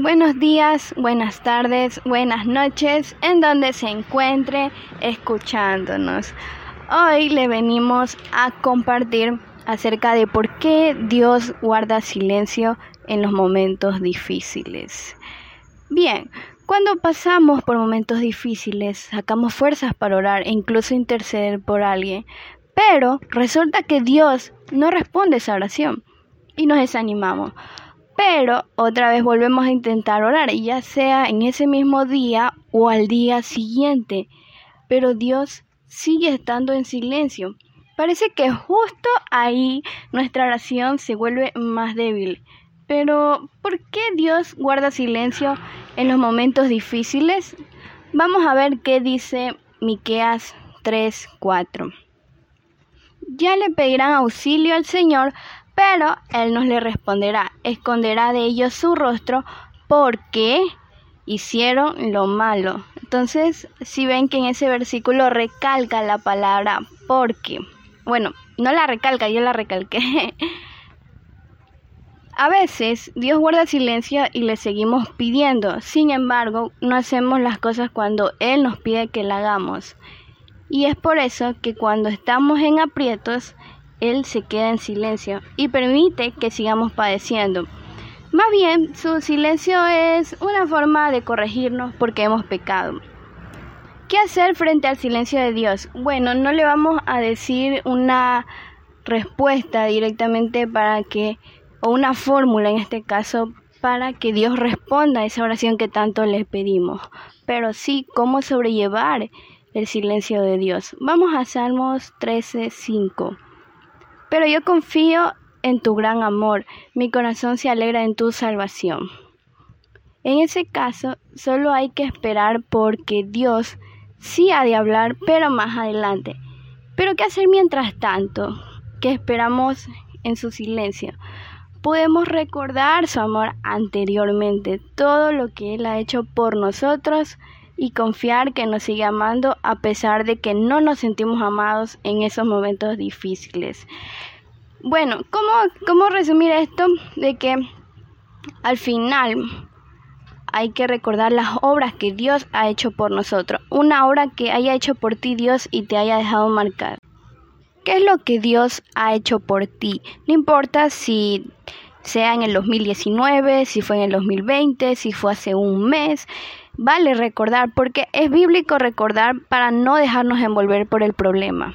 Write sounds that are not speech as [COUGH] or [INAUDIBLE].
Buenos días, buenas tardes, buenas noches, en donde se encuentre escuchándonos. Hoy le venimos a compartir acerca de por qué Dios guarda silencio en los momentos difíciles. Bien, cuando pasamos por momentos difíciles, sacamos fuerzas para orar e incluso interceder por alguien, pero resulta que Dios no responde esa oración y nos desanimamos. Pero otra vez volvemos a intentar orar, ya sea en ese mismo día o al día siguiente. Pero Dios sigue estando en silencio. Parece que justo ahí nuestra oración se vuelve más débil. Pero, ¿por qué Dios guarda silencio en los momentos difíciles? Vamos a ver qué dice Miqueas 3:4. Ya le pedirán auxilio al Señor pero él nos le responderá, esconderá de ellos su rostro porque hicieron lo malo. Entonces, si ven que en ese versículo recalca la palabra porque, bueno, no la recalca, yo la recalqué. [LAUGHS] A veces Dios guarda silencio y le seguimos pidiendo, sin embargo, no hacemos las cosas cuando Él nos pide que la hagamos. Y es por eso que cuando estamos en aprietos, él se queda en silencio y permite que sigamos padeciendo. Más bien, su silencio es una forma de corregirnos porque hemos pecado. ¿Qué hacer frente al silencio de Dios? Bueno, no le vamos a decir una respuesta directamente para que, o una fórmula en este caso, para que Dios responda a esa oración que tanto le pedimos, pero sí cómo sobrellevar el silencio de Dios. Vamos a Salmos 13:5. Pero yo confío en tu gran amor, mi corazón se alegra en tu salvación. En ese caso, solo hay que esperar porque Dios sí ha de hablar, pero más adelante. Pero ¿qué hacer mientras tanto? Que esperamos en su silencio. Podemos recordar su amor anteriormente, todo lo que Él ha hecho por nosotros y confiar que nos sigue amando a pesar de que no nos sentimos amados en esos momentos difíciles. Bueno, ¿cómo, cómo resumir esto? De que al final hay que recordar las obras que Dios ha hecho por nosotros. Una obra que haya hecho por ti Dios y te haya dejado marcar. ¿Qué es lo que Dios ha hecho por ti? No importa si sea en el 2019, si fue en el 2020, si fue hace un mes. Vale recordar porque es bíblico recordar para no dejarnos envolver por el problema.